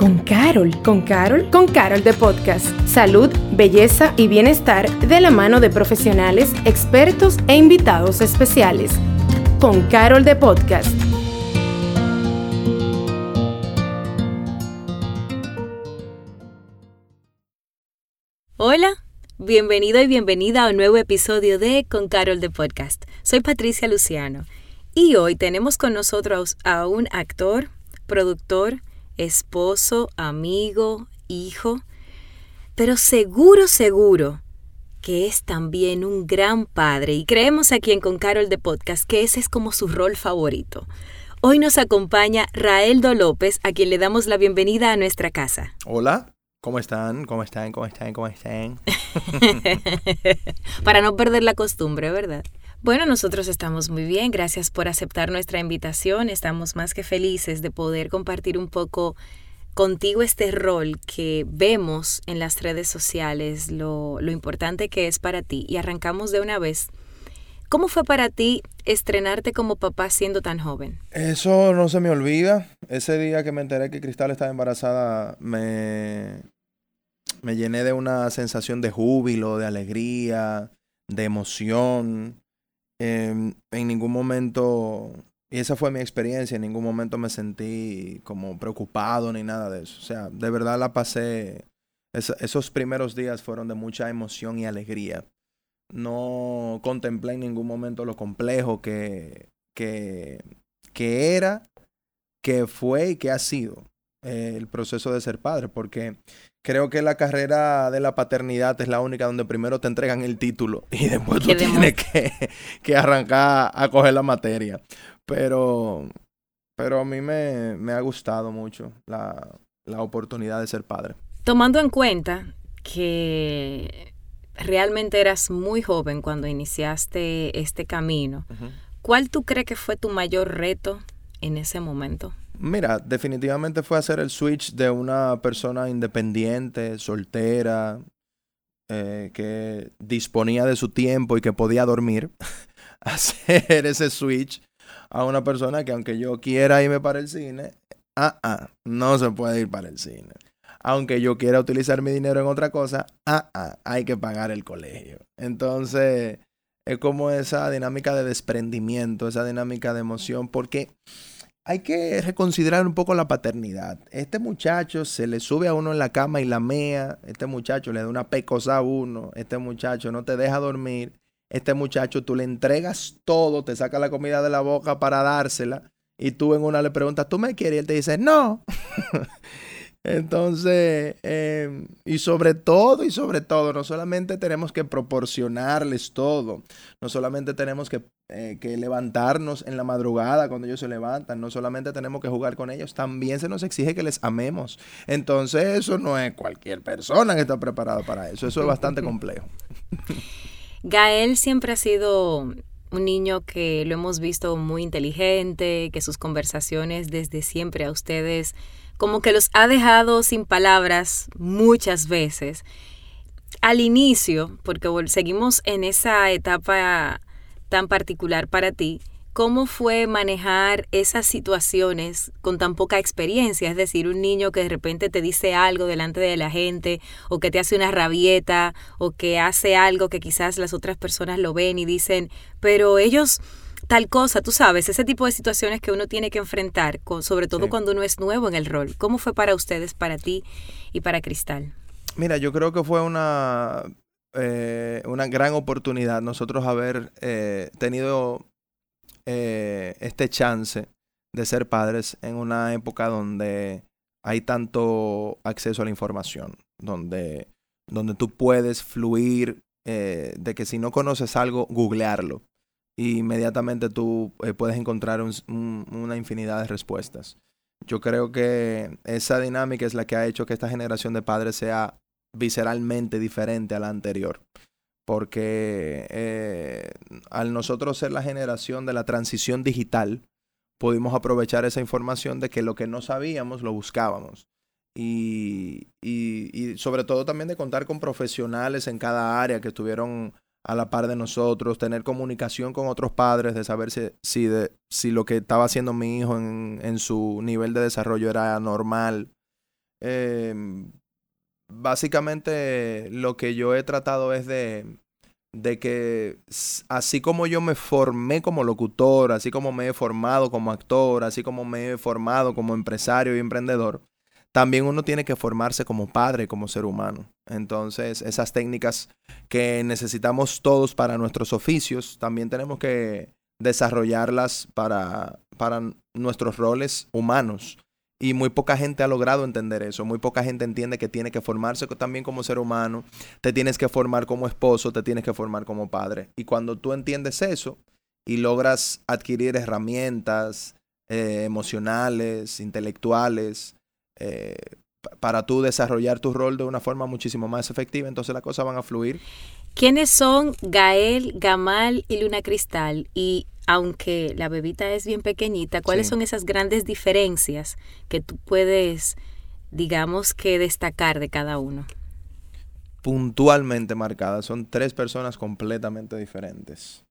Con Carol. ¿Con Carol? Con Carol de Podcast. Salud, belleza y bienestar de la mano de profesionales, expertos e invitados especiales. Con Carol de Podcast. Hola, bienvenido y bienvenida a un nuevo episodio de Con Carol de Podcast. Soy Patricia Luciano y hoy tenemos con nosotros a un actor, productor, esposo, amigo, hijo, pero seguro, seguro que es también un gran padre y creemos aquí en Con Carol de Podcast que ese es como su rol favorito. Hoy nos acompaña Raeldo López, a quien le damos la bienvenida a nuestra casa. Hola, ¿cómo están? ¿Cómo están? ¿Cómo están? ¿Cómo están? Para no perder la costumbre, ¿verdad? Bueno, nosotros estamos muy bien, gracias por aceptar nuestra invitación, estamos más que felices de poder compartir un poco contigo este rol que vemos en las redes sociales, lo, importante que es para ti. Y arrancamos de una vez. ¿Cómo fue para ti estrenarte como papá siendo tan joven? Eso no se me olvida. Ese día que me enteré que Cristal estaba embarazada, me, me llené de una sensación de júbilo, de alegría, de emoción. Em, en ningún momento, y esa fue mi experiencia, en ningún momento me sentí como preocupado ni nada de eso. O sea, de verdad la pasé, esos primeros días fueron de mucha emoción y alegría. No contemplé en ningún momento lo complejo que, que, que era, que fue y que ha sido eh, el proceso de ser padre, porque creo que la carrera de la paternidad es la única donde primero te entregan el título y después tú tienes que, que, arrancar a coger la materia. Pero, pero a mí me, me ha gustado mucho la, la oportunidad de ser padre. Tomando en cuenta que realmente eras muy joven cuando iniciaste este camino, ¿cuál tú crees que fue tu mayor reto en ese momento? Mira, definitivamente fue hacer el switch de una persona independiente, soltera, eh, que disponía de su tiempo y que podía dormir, hacer ese switch a una persona que aunque yo quiera irme para el cine, ah, ah, no se puede ir para el cine. Aunque yo quiera utilizar mi dinero en otra cosa, ah, ah, hay que pagar el colegio. Entonces, es como esa dinámica de desprendimiento, esa dinámica de emoción, porque hay que reconsiderar un poco la paternidad. Este muchacho se le sube a uno en la cama y la mea. Este muchacho le da una pecosa a uno. Este muchacho no te deja dormir. Este muchacho tú le entregas todo, te saca la comida de la boca para dársela. Y tú en una le preguntas, ¿tú me quieres? Y él te dice, no. Entonces, em, y sobre todo, y sobre todo, no solamente tenemos que proporcionarles todo, no solamente tenemos que, eh, que, levantarnos en la madrugada cuando ellos se levantan, no solamente tenemos que jugar con ellos, también se nos exige que les amemos. Entonces, eso no es cualquier persona que está preparada para eso, eso es bastante complejo. Gael siempre ha sido un niño que lo hemos visto muy inteligente, que sus conversaciones desde siempre a ustedes como que los ha dejado sin palabras muchas veces. Al inicio, porque seguimos en esa etapa tan particular para ti, ¿cómo fue manejar esas situaciones con tan poca experiencia? Es decir, un niño que de repente te dice algo delante de la gente o que te hace una rabieta o que hace algo que quizás las otras personas lo ven y dicen, pero ellos tal cosa, tú sabes, ese tipo de situaciones que uno tiene que enfrentar, sobre todo cuando uno es nuevo en el rol. ¿Cómo fue para ustedes, para ti y para Cristal? Mira, yo creo que fue una, eh, una gran oportunidad nosotros haber eh, tenido eh, este chance de ser padres en una época donde hay tanto acceso a la información, donde, donde tú puedes fluir de que si no conoces algo, googlearlo y inmediatamente tú puedes encontrar una infinidad de respuestas. Yo creo que esa dinámica es la que ha hecho que esta generación de padres sea visceralmente diferente a la anterior. Porque eh, al nosotros ser la generación de la transición digital, pudimos aprovechar esa información de que lo que no sabíamos lo buscábamos. Y, y, y sobre todo también de contar con profesionales en cada área que estuvieron a la par de nosotros, tener comunicación con otros padres, de saber si, de, si lo que estaba haciendo mi hijo en, en, su nivel de desarrollo era normal. em, básicamente lo que yo he tratado es de, de que así como yo me formé como locutor, así como me he formado como actor, así como me he formado como empresario y emprendedor, también uno tiene que formarse como padre, como ser humano. Entonces, esas técnicas que necesitamos todos para nuestros oficios, también tenemos que desarrollarlas para, para nuestros roles humanos. Y muy poca gente ha logrado entender eso. Muy poca gente entiende que tiene que formarse también como ser humano. Te tienes que formar como esposo, te tienes que formar como padre. Y cuando tú entiendes eso y logras adquirir herramientas eh, emocionales, intelectuales, eh, para tú desarrollar tu rol de una forma muchísimo más efectiva, entonces las cosas van a fluir. ¿Quiénes son Gael, Gamal y Luna Cristal? Y aunque la bebita es bien pequeñita, ¿cuáles son esas grandes diferencias que tú puedes, digamos que, destacar de cada uno? Puntualmente marcadas, son tres personas completamente diferentes.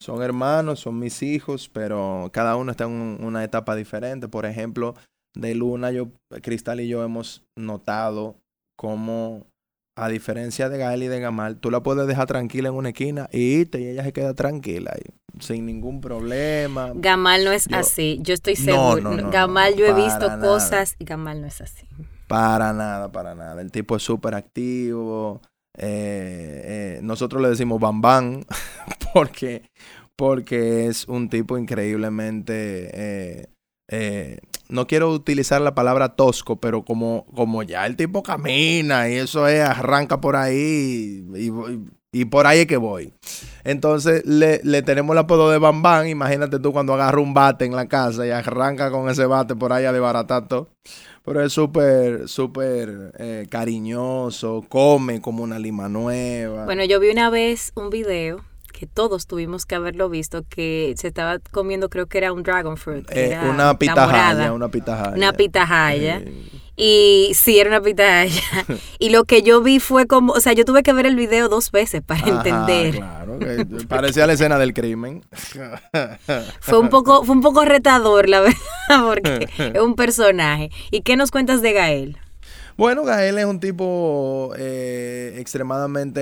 Son hermanos, son mis hijos, pero cada uno está en una etapa diferente. Por ejemplo, de Luna, yo, Cristal y yo hemos notado cómo, a diferencia de Gael y de Gamal, tú la puedes dejar tranquila en una esquina y irte y ella se queda tranquila sin ningún problema. Gamal no es así, yo estoy seguro. Gamal yo he visto cosas y Gamal no es así. Para nada, para nada. El tipo es súper activo. Eh, eh, nosotros le decimos Bam Bam porque, porque es un tipo increíblemente eh, eh, no quiero utilizar la palabra tosco, pero como, como ya el tipo camina y eso es, arranca por ahí y, por ahí es que voy. Entonces le, tenemos el apodo de Bam Bam. Imagínate tú cuando agarra un bate en la casa y arranca con ese bate por ahí a desbaratar todo. Pero es súper, súper eh, cariñoso, come como una lima nueva. Bueno, yo vi una vez un video que todos tuvimos que haberlo visto, que se estaba comiendo, creo que era un dragon fruit. Eh, una pitahaya, una pitahaya. Una pitahaya. Y sí, era una pitahaya. y lo que yo vi fue como, o sea, yo tuve que ver el video dos veces para entender. Claro, parecía la escena del crimen. fue un poco, fue un poco retador, la verdad, porque es un personaje. ¿Y qué nos cuentas de Gael? Bueno, Gael es un tipo eh, extremadamente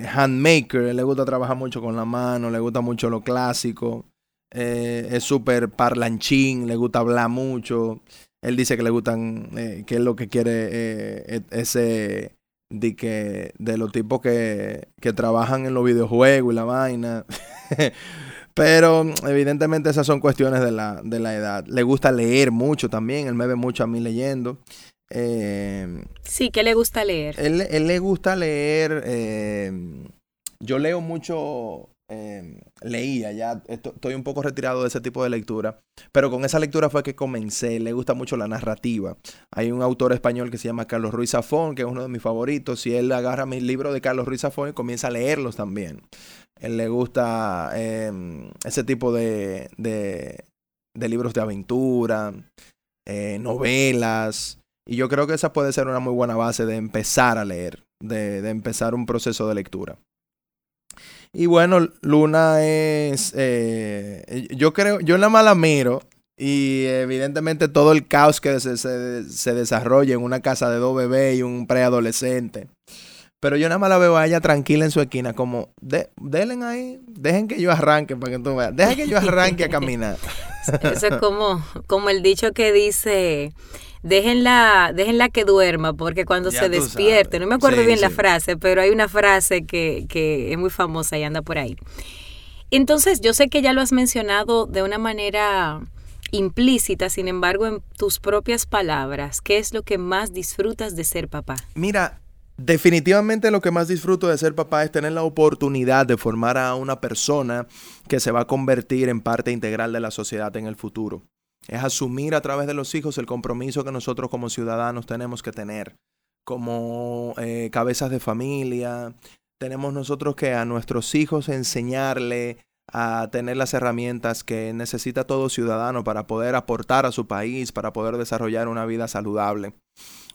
eh, handmaker. Le gusta trabajar mucho con la mano, le gusta mucho lo clásico. Eh, es súper parlanchín, le gusta hablar mucho. Él dice que le gustan, que es lo que quiere e, ese de que de los tipos que, que trabajan en los videojuegos y la vaina. Pero evidentemente esas son cuestiones de la, de la edad. Le gusta leer mucho también, él me ve mucho a mí leyendo. Eh, sí, ¿qué le gusta leer? Él, le gusta leer. Eh, yo leo mucho. Eh, leía, ya estoy un poco retirado de ese tipo de lectura, pero con esa lectura fue que comencé. Le gusta mucho la narrativa. Hay un autor español que se llama Carlos Ruiz Zafón, que es uno de mis favoritos, y él agarra mis libros de Carlos Ruiz Zafón y comienza a leerlos también. Él le gusta em, ese tipo de, de, de, libros de aventura, novelas. Y yo creo que esa puede ser una muy buena base de empezar a leer, de, empezar un proceso de lectura. Y bueno, Luna es, eh, yo creo, yo nada más la miro y evidentemente todo el caos que se, se, desarrolla en una casa de dos bebés y un preadolescente. Pero yo nada más la veo a ella tranquila en su esquina, como, de, ahí, dejen que yo arranque para que tú veas, dejen que yo arranque a caminar. Eso es como, como el dicho que dice, déjenla, déjenla que duerma, porque cuando se despierte, no me acuerdo bien la frase, pero hay una frase que, que es muy famosa y anda por ahí. Entonces, yo sé que ya lo has mencionado de una manera implícita, sin embargo, en tus propias palabras, ¿qué es lo que más disfrutas de ser papá? Mira, definitivamente lo que más disfruto de ser papá es tener la oportunidad de formar a una persona que se va a convertir en parte integral de la sociedad en el futuro es asumir a través de los hijos el compromiso que nosotros como ciudadanos tenemos que tener, como eh, cabezas de familia. Tenemos nosotros que a nuestros hijos enseñarle a tener las herramientas que necesita todo ciudadano para poder aportar a su país, para poder desarrollar una vida saludable,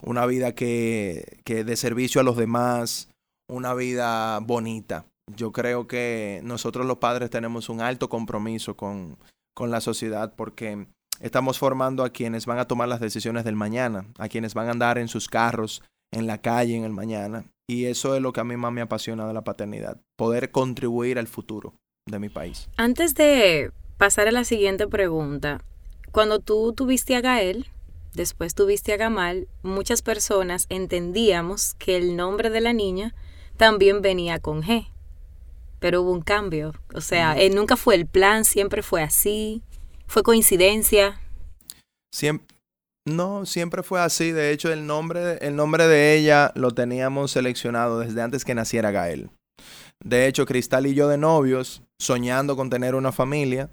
una vida que, que de servicio a los demás, una vida bonita. Yo creo que nosotros los padres tenemos un alto compromiso con, con la sociedad porque estamos formando a quienes van a tomar las decisiones del mañana, a quienes van a andar en sus carros, en la calle en el mañana. Y eso es lo que a mí más me apasiona de la paternidad, poder contribuir al futuro de mi país. Antes de pasar a la siguiente pregunta, cuando tú tuviste a Gael, después tuviste a Gamal, muchas personas entendíamos que el nombre de la niña también venía con G. Pero hubo un cambio. O sea, eh, nunca fue el plan, siempre fue así. ¿Fue coincidencia? No, siempre fue así. De hecho, el nombre, el nombre de ella lo teníamos seleccionado desde antes que naciera Gael. De hecho, Cristal y yo de novios, soñando con tener una familia,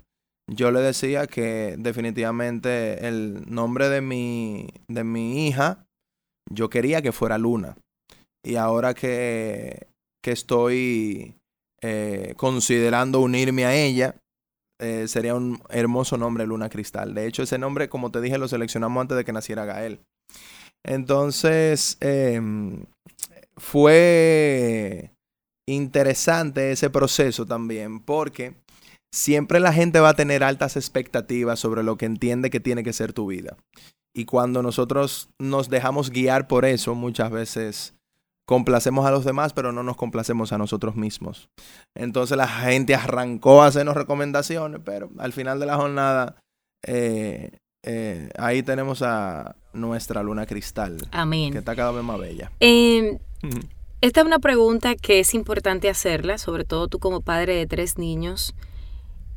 yo le decía que definitivamente el nombre de mi, de mi hija, yo quería que fuera Luna. Y ahora que, que estoy eh, considerando unirme a ella, eh, sería un hermoso nombre Luna Cristal. De hecho, ese nombre, como te dije, lo seleccionamos antes de que naciera Gael. Entonces, em, fue interesante ese proceso también, porque siempre la gente va a tener altas expectativas sobre lo que entiende que tiene que ser tu vida. Y cuando nosotros nos dejamos guiar por eso, muchas veces complacemos a los demás, pero no nos complacemos a nosotros mismos. Entonces la gente arrancó a hacernos recomendaciones, pero al final de la jornada, eh, eh, ahí tenemos a nuestra luna cristal. Amén. Que está cada vez más bella. Em, esta es una pregunta que es importante hacerla, sobre todo tú como padre de tres niños.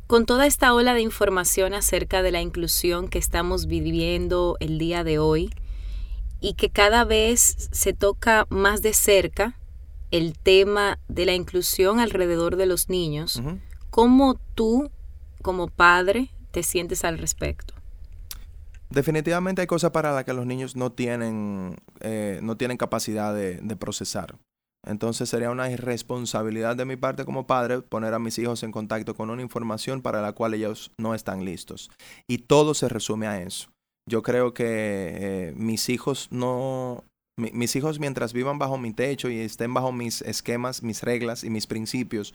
Con toda esta ola de información acerca de la inclusión que estamos viviendo el día de hoy, y que cada vez se toca más de cerca el tema de la inclusión alrededor de los niños. ¿Cómo tú, como padre, te sientes al respecto? Definitivamente hay cosas para las que los niños no tienen, eh, no tienen capacidad de, de procesar. Entonces sería una irresponsabilidad de mi parte como padre poner a mis hijos en contacto con una información para la cual ellos no están listos. Y todo se resume a eso yo creo que eh, mis hijos no, mis hijos mientras vivan bajo mi techo y estén bajo mis esquemas, mis reglas y mis principios,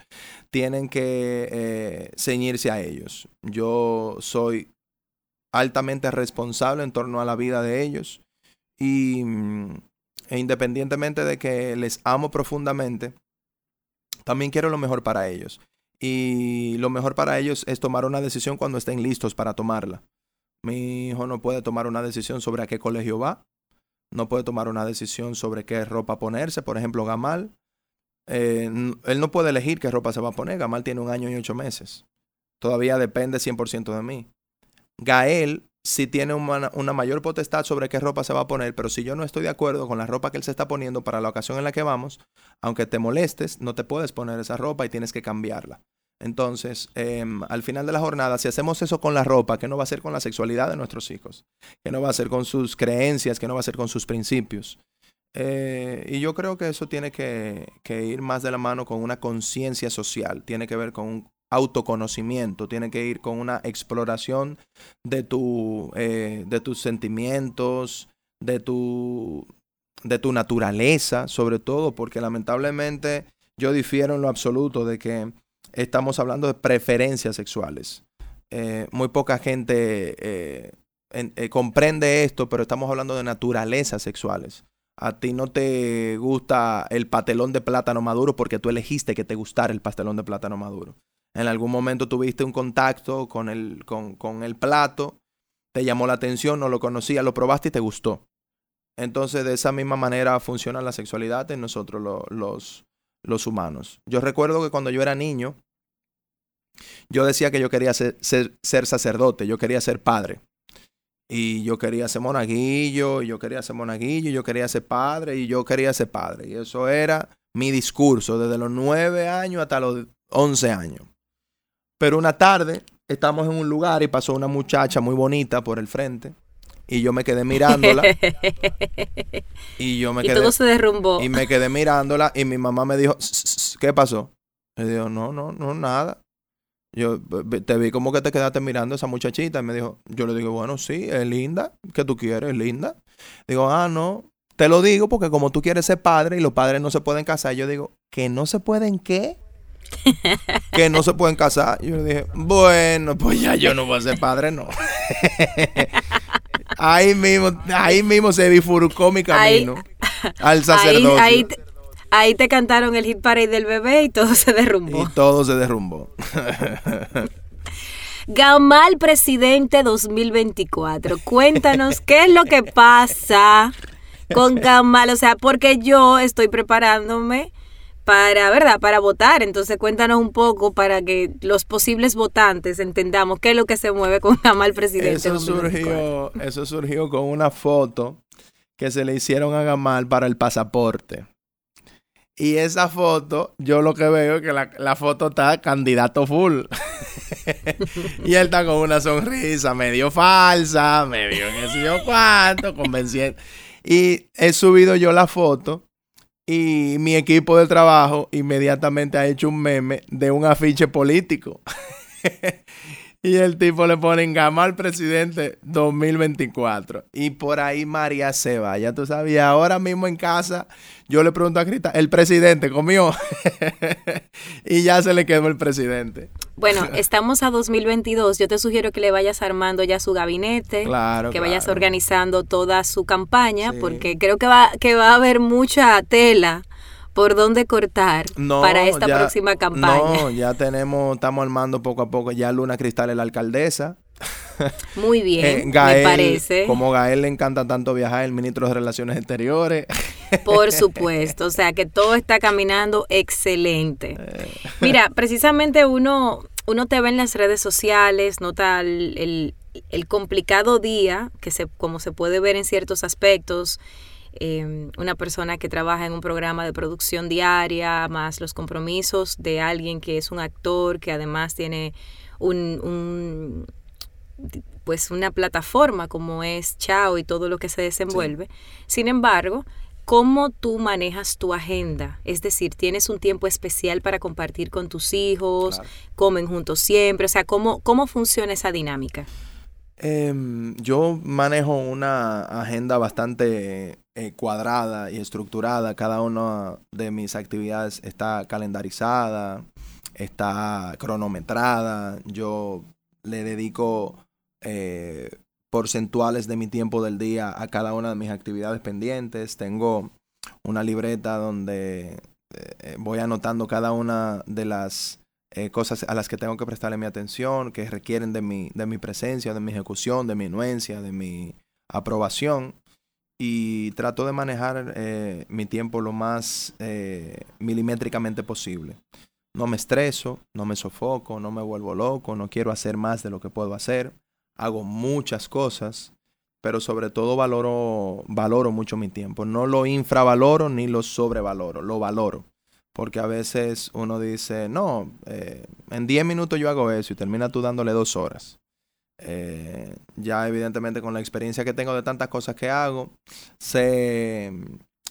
tienen que eh, ceñirse a ellos. Yo soy altamente responsable en torno a la vida de ellos y mm, e independientemente de que les amo profundamente, también quiero lo mejor para ellos. Y lo mejor para ellos es tomar una decisión cuando estén listos para tomarla. Mi hijo no puede tomar una decisión sobre a qué colegio va. No puede tomar una decisión sobre qué ropa ponerse. Por ejemplo, Gamal. Eh, él no puede elegir qué ropa se va a poner. Gamal tiene un año y ocho meses. Todavía depende 100% de mí. Gael sí tiene una, una, mayor potestad sobre qué ropa se va a poner, pero si yo no estoy de acuerdo con la ropa que él se está poniendo para la ocasión en la que vamos, aunque te molestes, no te puedes poner esa ropa y tienes que cambiarla. Entonces, em, al final de la jornada, si hacemos eso con la ropa, ¿qué no va a ser con la sexualidad de nuestros hijos? ¿Qué no va a ser con sus creencias? ¿Qué no va a ser con sus principios? Eh, y yo creo que eso tiene que, ir más de la mano con una conciencia social, tiene que ver con un autoconocimiento, tiene que ir con una exploración de, tu, eh, de tus sentimientos, de tu, de tu naturaleza, sobre todo, porque lamentablemente yo difiero en lo absoluto de que estamos hablando de preferencias sexuales. Eh, muy poca gente eh, eh, comprende esto, pero estamos hablando de naturalezas sexuales. A ti no te gusta el pastelón de plátano maduro porque tú elegiste que te gustara el pastelón de plátano maduro. En algún momento tuviste un contacto con el, con, con el plato, te llamó la atención, no lo conocías, lo probaste y te gustó. Entonces, de esa misma manera funciona la sexualidad en nosotros los, los humanos. Yo recuerdo que cuando yo era niño, yo decía que yo quería ser, ser, sacerdote, yo quería ser padre. Y yo quería ser monaguillo, y yo quería ser monaguillo, y yo quería ser padre, y yo quería ser padre. Y eso era mi discurso desde los nueve años hasta los once años. Pero una tarde estamos en un lugar y pasó una muchacha muy bonita por el frente y yo me quedé mirándola. y yo me quedé. Y todo se derrumbó. Y me quedé mirándola y mi mamá me dijo, ¿qué pasó? Me dijo, no, no, no, nada. Yo te vi como que te quedaste mirando a esa muchachita y me dijo, yo le digo, bueno, sí, es linda, ¿qué tú quieres? Es linda. Digo, ah, no, te lo digo porque como tú quieres ser padre y los padres no se pueden casar, yo digo, ¿que no se pueden qué? que no se pueden casar. Yo le dije, bueno, pues ya yo no voy a ser padre, no. ahí mismo, ahí mismo se bifurcó mi camino al sacerdocio. Ahí, ahí, te cantaron el hit parade del bebé y todo se derrumbó. Y todo se derrumbó. Gamal Presidente 2024. Cuéntanos qué es lo que pasa con Gamal. O sea, porque yo estoy preparándome para, ¿verdad? Para votar. Entonces cuéntanos un poco para que los posibles votantes entendamos qué es lo que se mueve con Gamal Presidente. Eso surgió, eso surgió con una foto que se le hicieron a Gamal para el pasaporte. Y esa foto, yo lo que veo es que la, foto está candidato full. y él está con una sonrisa medio falsa, medio en ese yo cuánto, convenciendo. Y he subido yo la foto y mi equipo de trabajo inmediatamente ha hecho un meme de un afiche político. y el tipo le pone en gama al presidente 2024. Y por ahí María se va. Ya tú sabías, ahora mismo en casa yo le pregunto a Crita, ¿el presidente comió? y ya se le quedó el presidente. Bueno, estamos a 2022. Yo te sugiero que le vayas armando ya su gabinete, claro, que vayas organizando toda su campaña, porque creo que va, que va a haber mucha tela por dónde cortar para esta próxima campaña. No, ya tenemos, estamos armando poco a poco. Ya Luna Cristal es la alcaldesa. Muy bien, eh, me parece. Como Gael le encanta tanto viajar, el ministro de Relaciones Exteriores. Por supuesto, o sea que todo está caminando excelente. Eh. Mira, precisamente uno, uno te ve en las redes sociales, nota el, el, complicado día, que se, como se puede ver en ciertos aspectos, em, una persona que trabaja en un programa de producción diaria, más los compromisos de alguien que es un actor, que además tiene un pues una plataforma como es Chao y todo lo que se desenvuelve. Sin embargo, ¿cómo tú manejas tu agenda? Es decir, ¿tienes un tiempo especial para compartir con tus hijos? ¿Comen juntos siempre? O sea, ¿cómo, cómo funciona esa dinámica? Em, yo manejo una agenda bastante eh, cuadrada y estructurada. Cada una de mis actividades está calendarizada, está cronometrada. Yo le dedico eh, porcentuales de mi tiempo del día a cada una de mis actividades pendientes. Tengo una libreta donde eh, voy anotando cada una de las eh, cosas a las que tengo que prestarle mi atención, que requieren de mi, de mi presencia, de mi ejecución, de mi anuencia, de mi aprobación. Y trato de manejar mi tiempo lo más milimétricamente posible. No me estreso, no me sofoco, no me vuelvo loco, no quiero hacer más de lo que puedo hacer hago muchas cosas, pero sobre todo valoro, valoro mucho mi tiempo. No lo infravaloro ni lo sobrevaloro, lo valoro. Porque a veces uno dice, no, eh, en 10 minutos yo hago eso y termina tú dándole dos horas. Eh, ya evidentemente con la experiencia que tengo de tantas cosas que hago, sé,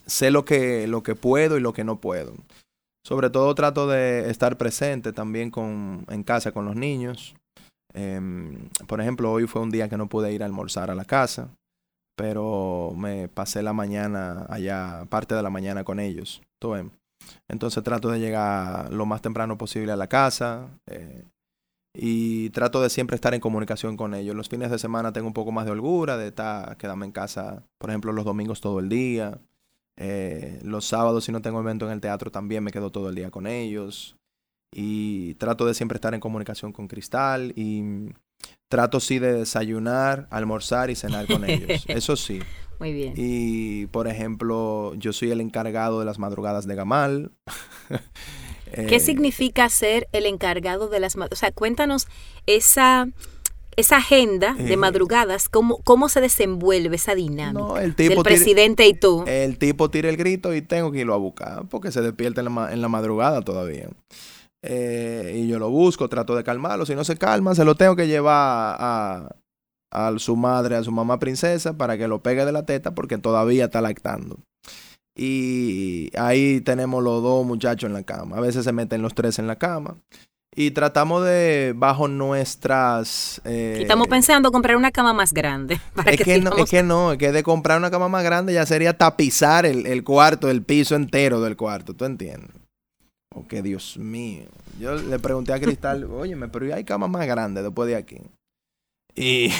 sé lo, que, lo que puedo y lo que no puedo. Sobre todo trato de estar presente también con, en casa con los niños. Em, por ejemplo, hoy fue un día que no pude ir a almorzar a la casa, pero me pasé la mañana allá, parte de la mañana con ellos. Entonces trato de llegar lo más temprano posible a la casa eh, y trato de siempre estar en comunicación con ellos. Los fines de semana tengo un poco más de holgura, de estar, quedarme en casa, por ejemplo, los domingos todo el día. Eh, los sábados, si no tengo evento en el teatro, también me quedo todo el día con ellos y trato de siempre estar en comunicación con Cristal y trato sí de desayunar, almorzar y cenar con ellos. Eso sí. Muy bien. Y por ejemplo, yo soy el encargado de las madrugadas de Gamal. ¿Qué eh, significa ser el encargado de las madrugadas? O sea, cuéntanos esa esa agenda de eh, madrugadas, ¿cómo, cómo se desenvuelve esa dinámica el tipo del presidente y tú? El tipo tira el grito y tengo que irlo a buscar porque se despierta en la, en la madrugada todavía. Eh, y yo lo busco, trato de calmarlo. Si no se calma, se lo tengo que llevar a, a su madre, a su mamá princesa, para que lo pegue de la teta porque todavía está lactando. Y ahí tenemos los dos muchachos en la cama. A veces se meten los tres en la cama. Y tratamos de, bajo nuestras... Eh, estamos pensando comprar una cama más grande. es, que, no, es que no, es que de comprar una cama más grande ya sería tapizar el, el cuarto, el piso entero del cuarto, ¿tú entiendes? Oh, que Dios mío. Yo le pregunté a Cristal, oye, pero hay camas más grandes después de aquí? Y,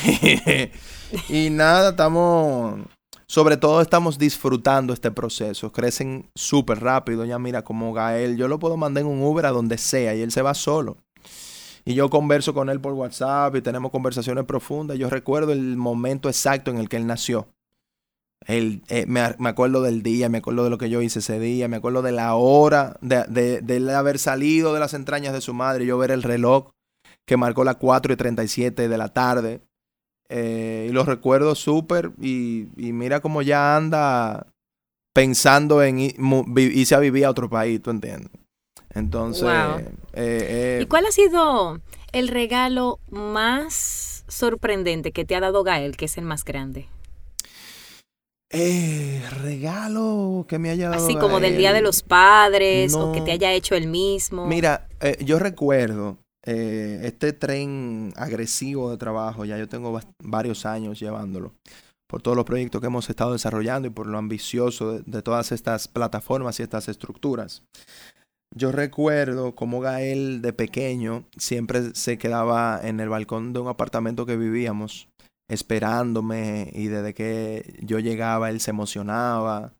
y nada, estamos, sobre todo estamos disfrutando este proceso. Crecen súper rápido. Ya mira, como Gael, yo lo puedo mandar en un Uber a donde sea y él se va solo. Y yo converso con él por WhatsApp y tenemos conversaciones profundas. Yo recuerdo el momento exacto en el que él nació. El, eh, me, acuerdo del día, me acuerdo de lo que yo hice ese día, me acuerdo de la hora de, de, haber salido de las entrañas de su madre, yo ver el reloj que marcó las 4 y 37 de la tarde. Eh, y lo recuerdo súper y, mira cómo ya anda pensando en irse a vivir a otro país, ¿tú entiendes? Entonces... Eh, ¿Y cuál ha sido el regalo más sorprendente que te ha dado Gael, que es el más grande? Eh, regalo que me haya dado. Así como del Día de los Padres o que te haya hecho el mismo. Mira, eh, yo recuerdo eh, este tren agresivo de trabajo, ya yo tengo varios años llevándolo, por todos los proyectos que hemos estado desarrollando y por lo ambicioso de, todas estas plataformas y estas estructuras. Yo recuerdo como Gael de pequeño siempre se quedaba en el balcón de un apartamento que vivíamos esperándome y desde que yo llegaba él se emocionaba.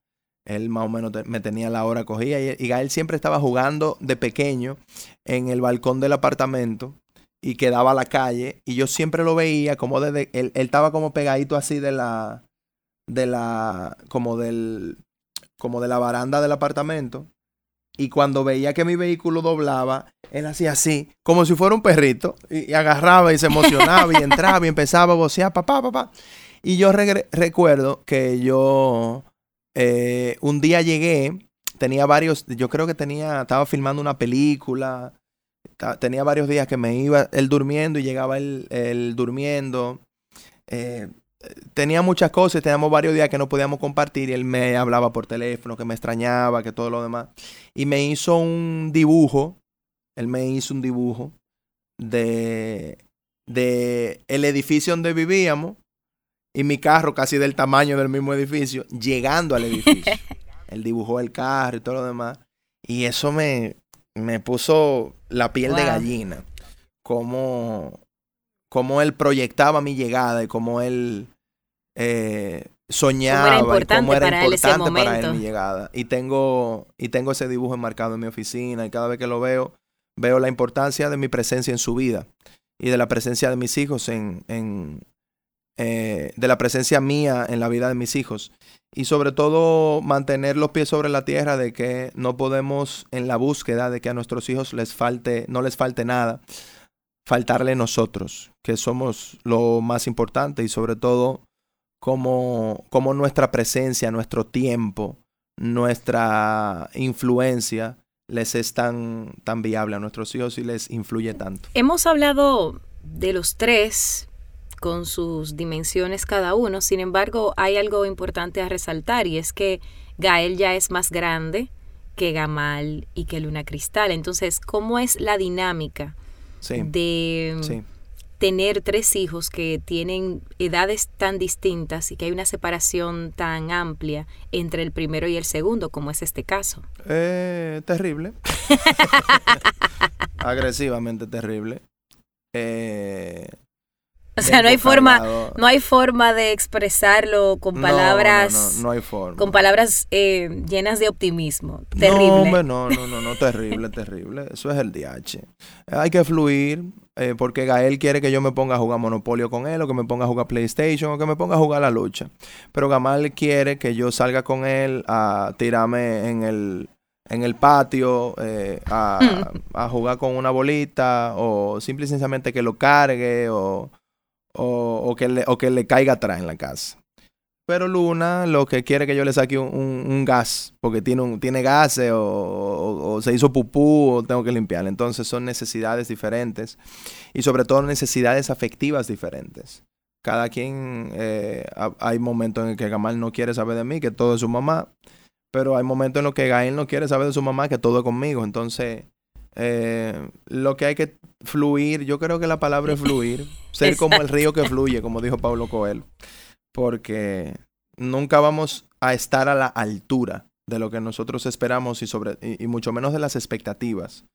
Él más o menos me tenía la hora cogida y, Gael siempre estaba jugando de pequeño en el balcón del apartamento y quedaba a la calle y yo siempre lo veía como desde él, él estaba como pegadito así de la de la como del como de la baranda del apartamento y cuando veía que mi vehículo doblaba, él hacía así, como si fuera un perrito, y, agarraba y se emocionaba y entraba y empezaba a vocear, papá, papá. Y yo recuerdo que yo eh, un día llegué, tenía varios, yo creo que tenía, estaba filmando una película, tenía varios días que me iba él durmiendo y llegaba él, durmiendo. Eh, tenía muchas cosas, teníamos varios días que no podíamos compartir y él me hablaba por teléfono, que me extrañaba, que todo lo demás. Y me hizo un dibujo, él me hizo un dibujo de, de el edificio donde vivíamos y mi carro casi del tamaño del mismo edificio, llegando al edificio. él dibujó el carro y todo lo demás. Y eso me, me puso la piel de gallina. Como, como él proyectaba mi llegada y como él eh, soñaba cómo era importante, cómo era para, importante él para, él mi llegada. Y tengo, y tengo ese dibujo enmarcado en mi oficina y cada vez que lo veo, veo la importancia de mi presencia en su vida y de la presencia de mis hijos en, en eh, de la presencia mía en la vida de mis hijos. Y sobre todo mantener los pies sobre la tierra de que no podemos en la búsqueda de que a nuestros hijos les falte, no les falte nada, faltarle nosotros, que somos lo más importante y sobre todo como, como nuestra presencia, nuestro tiempo, nuestra influencia les es tan, tan viable a nuestros hijos y les influye tanto. Hemos hablado de los tres con sus dimensiones cada uno, sin embargo hay algo importante a resaltar y es que Gael ya es más grande que Gamal y que Luna Cristal. Entonces, ¿cómo es la dinámica de tener tres hijos que tienen edades tan distintas y que hay una separación tan amplia entre el primero y el segundo, como es este caso? Eh, terrible. Agresivamente terrible. Eh, o sea, no hay forma, no hay forma de expresarlo con palabras, no, hay forma. con palabras eh, llenas de optimismo. Terrible. No, no, no, no, no, terrible, terrible. Eso es el DH. Hay que fluir, eh, porque Gael quiere que yo me ponga a jugar Monopolio con él, o que me ponga a jugar PlayStation, o que me ponga a jugar la lucha. Pero Gamal quiere que yo salga con él a tirarme en el, en el patio eh, a, a, jugar con una bolita, o simple y sencillamente que lo cargue, o o, que le, o que le caiga atrás en la casa. Pero Luna lo que quiere que yo le saque un, gas, porque tiene, un, tiene gases o, se hizo pupú o tengo que limpiarle. Entonces son necesidades diferentes y sobre todo necesidades afectivas diferentes. Cada quien, eh, hay momentos en el que Gamal no quiere saber de mí, que todo es su mamá, pero hay momentos en los que Gael no quiere saber de su mamá, que todo es conmigo. Entonces eh, lo que hay que fluir, yo creo que la palabra es fluir, ser como el río que fluye, como dijo Pablo Coelho, porque nunca vamos a estar a la altura de lo que nosotros esperamos y, sobre, y, mucho menos de las expectativas.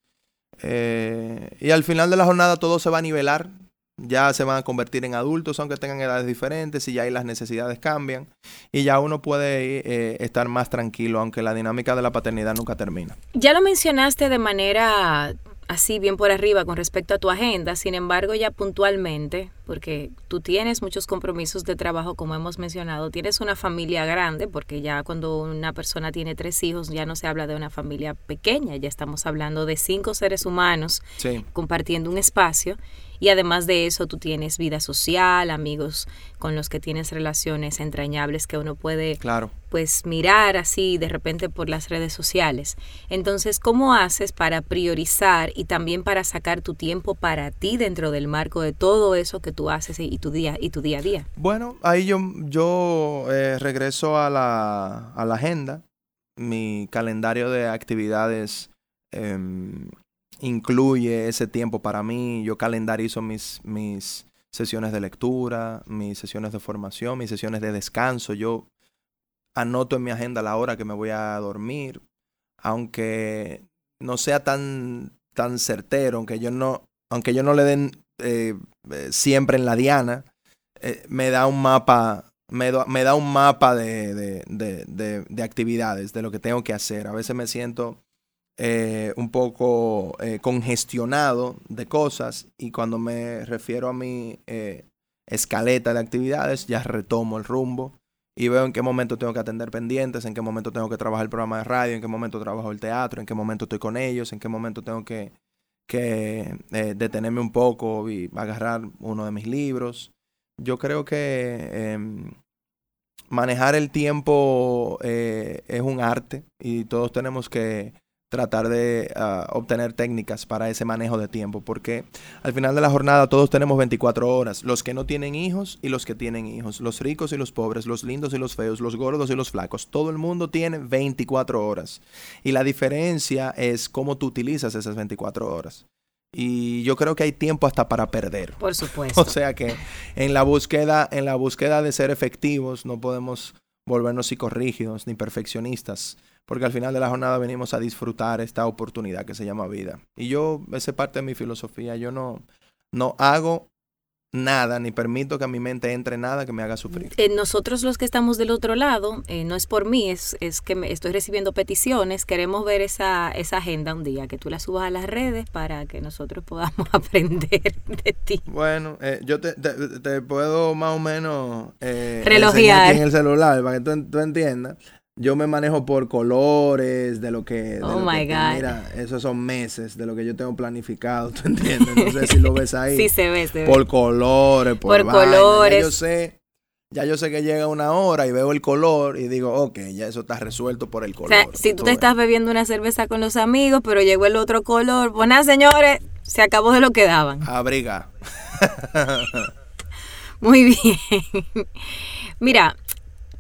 Eh, y al final de la jornada todo se va a nivelar, ya se van a convertir en adultos aunque tengan edades diferentes y ya ahí las necesidades cambian y ya uno puede eh, estar más tranquilo aunque la dinámica de la paternidad nunca termina. Ya lo mencionaste de manera así bien por arriba con respecto a tu agenda, sin embargo ya puntualmente, porque tú tienes muchos compromisos de trabajo, como hemos mencionado, tienes una familia grande, porque ya cuando una persona tiene tres hijos ya no se habla de una familia pequeña, ya estamos hablando de cinco seres humanos compartiendo un espacio y además de eso tú tienes vida social, amigos con los que tienes relaciones entrañables que uno puede claro. pues mirar así de repente por las redes sociales. Entonces, ¿cómo haces para priorizar y también para sacar tu tiempo para ti dentro del marco de todo eso que tú haces y tu día y tu día a día? Bueno, ahí yo yo eh, regreso a la, a la agenda, mi calendario de actividades em, incluye ese tiempo para mí. Yo calendarizo mis, mis sesiones de lectura, mis sesiones de formación, mis sesiones de descanso. Yo anoto en mi agenda la hora que me voy a dormir, aunque no sea tan, tan certero, aunque yo no, aunque yo no le den eh, eh, siempre en la diana, eh, me da un mapa. Me, da un mapa de, de, de actividades, de lo que tengo que hacer. A veces me siento eh, un poco eh, congestionado de cosas y cuando me refiero a mi eh, escaleta de actividades ya retomo el rumbo y veo en qué momento tengo que atender pendientes, en qué momento tengo que trabajar el programa de radio, en qué momento trabajo el teatro, en qué momento estoy con ellos, en qué momento tengo que, que detenerme un poco y agarrar uno de mis libros. Yo creo que em, manejar el tiempo es un arte y todos tenemos que tratar de ah, obtener técnicas para ese manejo de tiempo, porque al final de la jornada todos tenemos 24 horas, los que no tienen hijos y los que tienen hijos, los ricos y los pobres, los lindos y los feos, los gordos y los flacos, todo el mundo tiene 24 horas. Y la diferencia es cómo tú utilizas esas 24 horas. Y yo creo que hay tiempo hasta para perder. Por supuesto. O sea que en la búsqueda, en la búsqueda de ser efectivos no podemos volvernos psicorrígidos ni perfeccionistas porque al final de la jornada venimos a disfrutar esta oportunidad que se llama vida. Y yo, esa es parte de mi filosofía, yo no, no hago nada, ni permito que a mi mente entre nada que me haga sufrir. Eh, nosotros los que estamos del otro lado, eh, no es por mí, es, es que me estoy recibiendo peticiones, queremos ver esa, esa agenda un día, que tú la subas a las redes para que nosotros podamos aprender de ti. Bueno, eh, yo te, te, puedo más o menos relojear en el celular para que tú, tú entiendas yo me manejo por colores, de lo que... oh, my God. Mira, esos son meses de lo que yo tengo planificado, ¿tú entiendes? No sé si lo ves ahí. sí, se ve, se ve. Por colores, por, por colores. Ya yo sé, ya yo sé que llega una hora y veo el color y digo, ok, ya eso está resuelto por el color. O sea, si tú te estás bebiendo una cerveza con los amigos, pero llegó el otro color, pues nada, señores, se acabó de lo que daban. Abriga. Muy bien. Mira,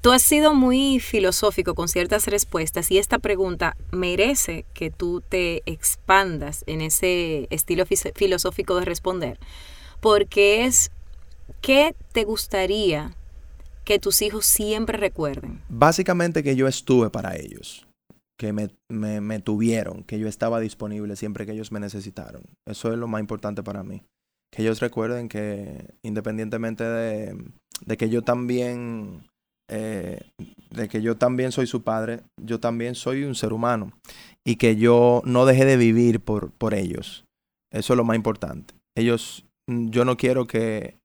Tú has sido muy filosófico con ciertas respuestas y esta pregunta merece que tú te expandas en ese estilo filosófico de responder, porque es, ¿qué te gustaría que tus hijos siempre recuerden? Básicamente que yo estuve para ellos, que me, me, tuvieron, que yo estaba disponible siempre que ellos me necesitaron. Eso es lo más importante para mí. Que ellos recuerden que independientemente de, de que yo también eh, de que yo también soy su padre, yo también soy un ser humano y que yo no dejé de vivir por, por ellos. Eso es lo más importante. Ellos, mm, yo no quiero que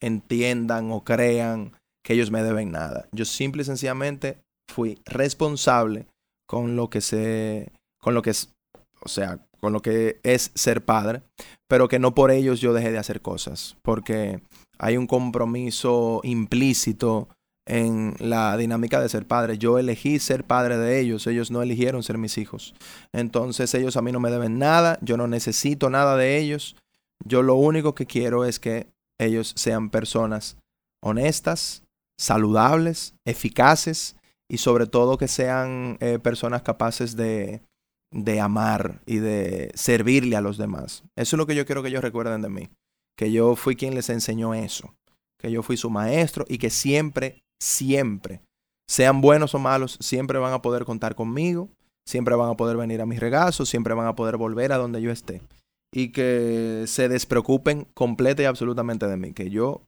entiendan o crean que ellos me deben nada. Yo simple y sencillamente fui responsable con lo que se, con lo que es, o sea, con lo que es ser padre, pero que no por ellos yo dejé de hacer cosas, porque hay un compromiso implícito en la dinámica de ser padre. Yo elegí ser padre de ellos, ellos no eligieron ser mis hijos. Entonces ellos a mí no me deben nada, yo no necesito nada de ellos. Yo lo único que quiero es que ellos sean personas honestas, saludables, eficaces y sobre todo que sean eh, personas capaces de, de amar y de servirle a los demás. Eso es lo que yo quiero que ellos recuerden de mí, que yo fui quien les enseñó eso, que yo fui su maestro y que siempre siempre sean buenos o malos, siempre van a poder contar conmigo, siempre van a poder venir a mis regazos, siempre van a poder volver a donde yo esté. Y que se despreocupen completa y absolutamente de mí, que yo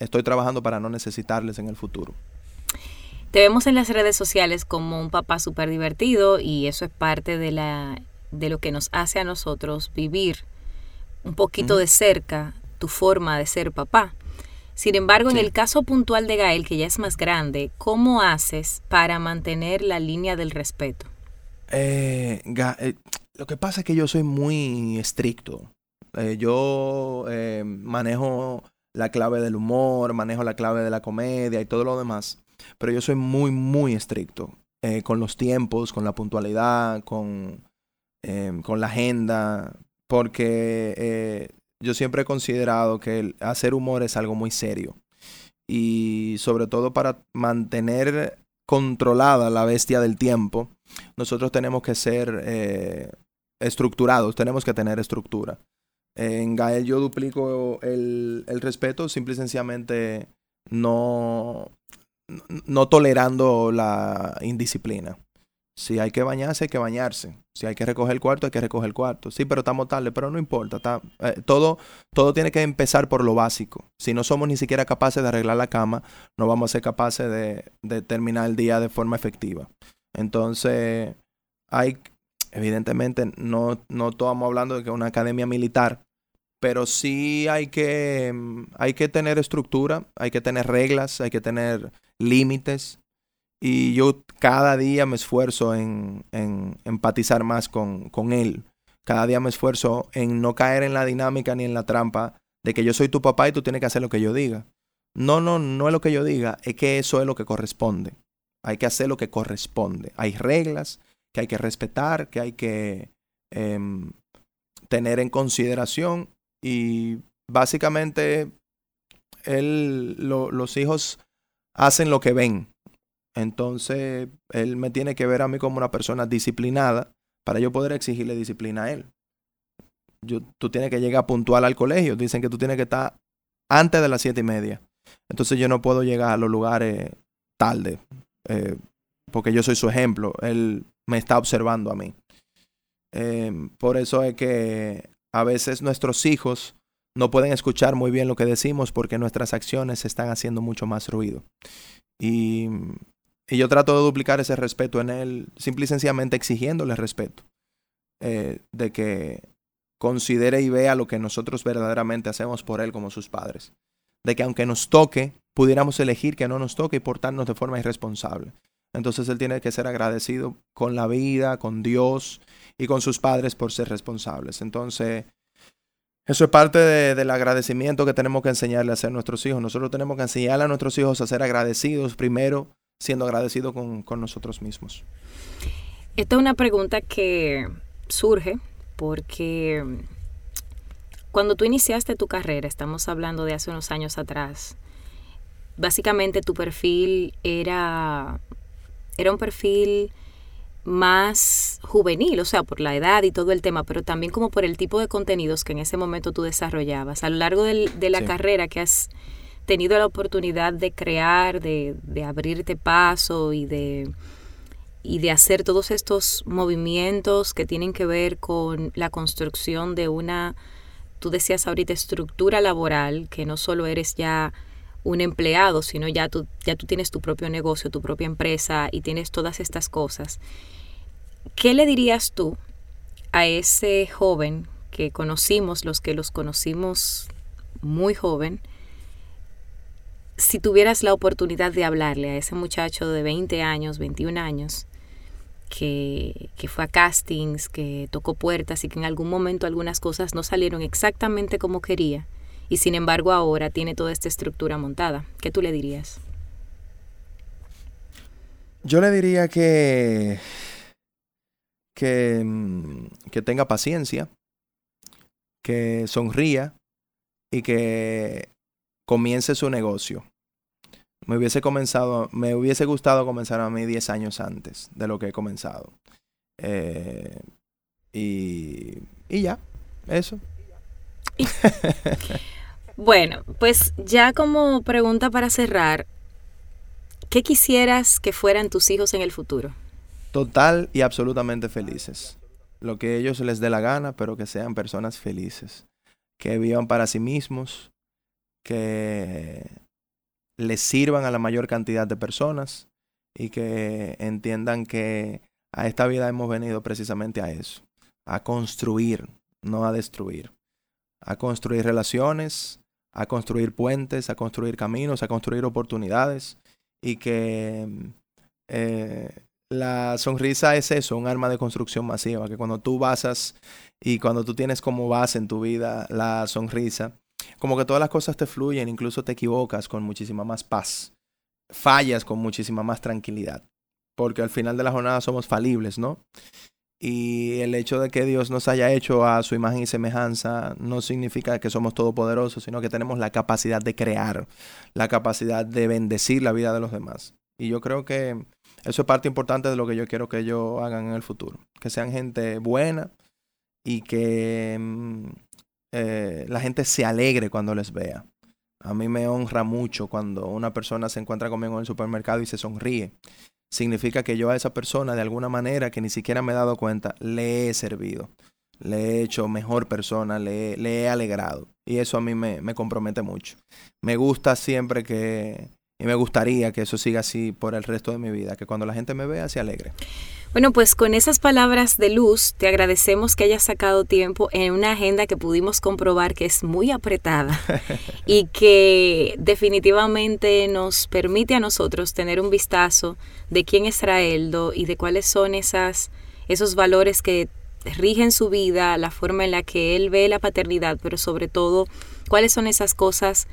estoy trabajando para no necesitarles en el futuro. Te vemos en las redes sociales como un papá súper divertido y eso es parte de, la, de lo que nos hace a nosotros vivir un poquito de cerca tu forma de ser papá. Sin embargo, en el caso puntual de Gael, que ya es más grande, ¿cómo haces para mantener la línea del respeto? Eh, eh, lo que pasa es que yo soy muy estricto. Eh, yo manejo la clave del humor, manejo la clave de la comedia y todo lo demás. Pero yo soy muy, muy estricto con los tiempos, con la puntualidad, con, con la agenda, porque yo siempre he considerado que hacer humor es algo muy serio. Y sobre todo para mantener controlada la bestia del tiempo, nosotros tenemos que ser eh, estructurados, tenemos que tener estructura. En Gael yo duplico el, el respeto, simple y sencillamente no, no tolerando la indisciplina. Si hay que bañarse, hay que bañarse. Si hay que recoger el cuarto, hay que recoger el cuarto. Sí, pero estamos tarde, pero no importa. Eh, todo, todo tiene que empezar por lo básico. Si no somos ni siquiera capaces de arreglar la cama, no vamos a ser capaces de, terminar el día de forma efectiva. Entonces, hay, evidentemente, no, no estamos hablando de que una academia militar, pero sí hay que, hay que tener estructura, hay que tener reglas, hay que tener límites y yo cada día me esfuerzo en, empatizar más con, con, él. Cada día me esfuerzo en no caer en la dinámica ni en la trampa de que yo soy tu papá y tú tienes que hacer lo que yo diga. No, no, no es lo que yo diga, es que eso es lo que corresponde. Hay que hacer lo que corresponde. Hay reglas que hay que respetar, que hay que em, tener en consideración y básicamente él, los hijos hacen lo que ven. Entonces, él me tiene que ver a mí como una persona disciplinada para yo poder exigirle disciplina a él. Yo, tú tienes que llegar puntual al colegio. Dicen que tú tienes que estar antes de las siete y media. Entonces yo no puedo llegar a los lugares tarde. Eh, porque yo soy su ejemplo. Él me está observando a mí. Eh, por eso es que a veces nuestros hijos no pueden escuchar muy bien lo que decimos porque nuestras acciones están haciendo mucho más ruido. Y y yo trato de duplicar ese respeto en él, simple y sencillamente exigiéndole respeto. Eh, de que considere y vea lo que nosotros verdaderamente hacemos por él como sus padres. De que aunque nos toque, pudiéramos elegir que no nos toque y portarnos de forma irresponsable. Entonces él tiene que ser agradecido con la vida, con Dios y con sus padres por ser responsables. Entonces, eso es parte del agradecimiento que tenemos que enseñarle a hacer nuestros hijos. Nosotros tenemos que enseñarle a nuestros hijos a ser agradecidos primero siendo agradecido con, nosotros mismos. Esta es una pregunta que surge porque cuando tú iniciaste tu carrera, estamos hablando de hace unos años atrás, básicamente tu perfil era, era un perfil más juvenil, o sea, por la edad y todo el tema, pero también como por el tipo de contenidos que en ese momento tú desarrollabas. A lo largo de la carrera que has tenido la oportunidad de crear, de, abrirte paso y de, y de hacer todos estos movimientos que tienen que ver con la construcción de una, tú decías ahorita, estructura laboral, que no solo eres ya un empleado, sino ya tú, ya tú tienes tu propio negocio, tu propia empresa y tienes todas estas cosas. ¿Qué le dirías tú a ese joven que conocimos, los que los conocimos muy joven, si tuvieras la oportunidad de hablarle a ese muchacho de 20 años, 21 años, que, fue a castings, que tocó puertas y que en algún momento algunas cosas no salieron exactamente como quería, y sin embargo ahora tiene toda esta estructura montada, ¿qué tú le dirías? Yo le diría que, que, mm, que tenga paciencia, que sonría y que comience su negocio. Me hubiese comenzado, me hubiese gustado comenzar a mí 10 años antes de lo que he comenzado. Eh, y, y ya, eso. bueno, pues ya como pregunta para cerrar, ¿qué quisieras que fueran tus hijos en el futuro? Total y absolutamente felices. Lo que ellos les dé la gana, pero que sean personas felices. Que vivan para sí mismos, que les sirvan a la mayor cantidad de personas y que entiendan que a esta vida hemos venido precisamente a eso, a construir, no a destruir, a construir relaciones, a construir puentes, a construir caminos, a construir oportunidades y que eh, la sonrisa es eso, un arma de construcción masiva, que cuando tú basas y cuando tú tienes como base en tu vida la sonrisa, como que todas las cosas te fluyen, incluso te equivocas con muchísima más paz, fallas con muchísima más tranquilidad, porque al final de la jornada somos falibles, ¿no? Y el hecho de que Dios nos haya hecho a su imagen y semejanza no significa que somos todopoderosos, sino que tenemos la capacidad de crear, la capacidad de bendecir la vida de los demás. Y yo creo que eso es parte importante de lo que yo quiero que ellos hagan en el futuro. Que sean gente buena y que mm, eh, la gente se alegre cuando les vea. A mí me honra mucho cuando una persona se encuentra conmigo en el supermercado y se sonríe. Significa que yo a esa persona, de alguna manera que ni siquiera me he dado cuenta, le he servido. Le he hecho mejor persona, le, he alegrado. Y eso a mí me, me compromete mucho. Me gusta siempre que, y me gustaría que eso siga así por el resto de mi vida, que cuando la gente me vea se alegre. Bueno, pues con esas palabras de luz, te agradecemos que hayas sacado tiempo en una agenda que pudimos comprobar que es muy apretada y que definitivamente nos permite a nosotros tener un vistazo de quién es Raeldo y de cuáles son esas, esos valores que rigen su vida, la forma en la que él ve la paternidad, pero sobre todo cuáles son esas cosas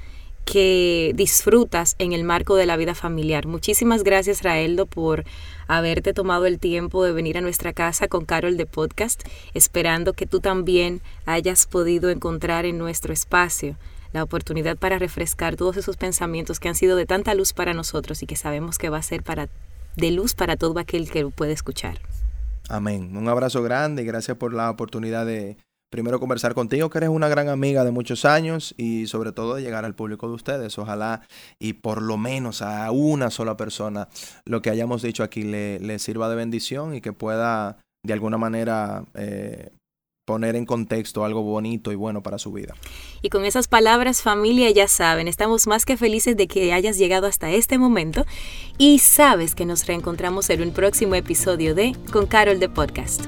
que disfrutas en el marco de la vida familiar. Muchísimas gracias, Raeldo, por haberte tomado el tiempo de venir a nuestra casa con Carol de Podcast, esperando que tú también hayas podido encontrar en nuestro espacio la oportunidad para refrescar todos esos pensamientos que han sido de tanta luz para nosotros y que sabemos que va a ser para, de luz para todo aquel que puede escuchar. Amén. Un abrazo grande y gracias por la oportunidad de primero conversar contigo, que eres una gran amiga de muchos años y sobre todo llegar al público de ustedes. Ojalá y por lo menos a una sola persona lo que hayamos dicho aquí le, sirva de bendición y que pueda de alguna manera eh, poner en contexto algo bonito y bueno para su vida. Y con esas palabras, familia, ya saben, estamos más que felices de que hayas llegado hasta este momento y sabes que nos reencontramos en un próximo episodio de Con Carol de Podcast.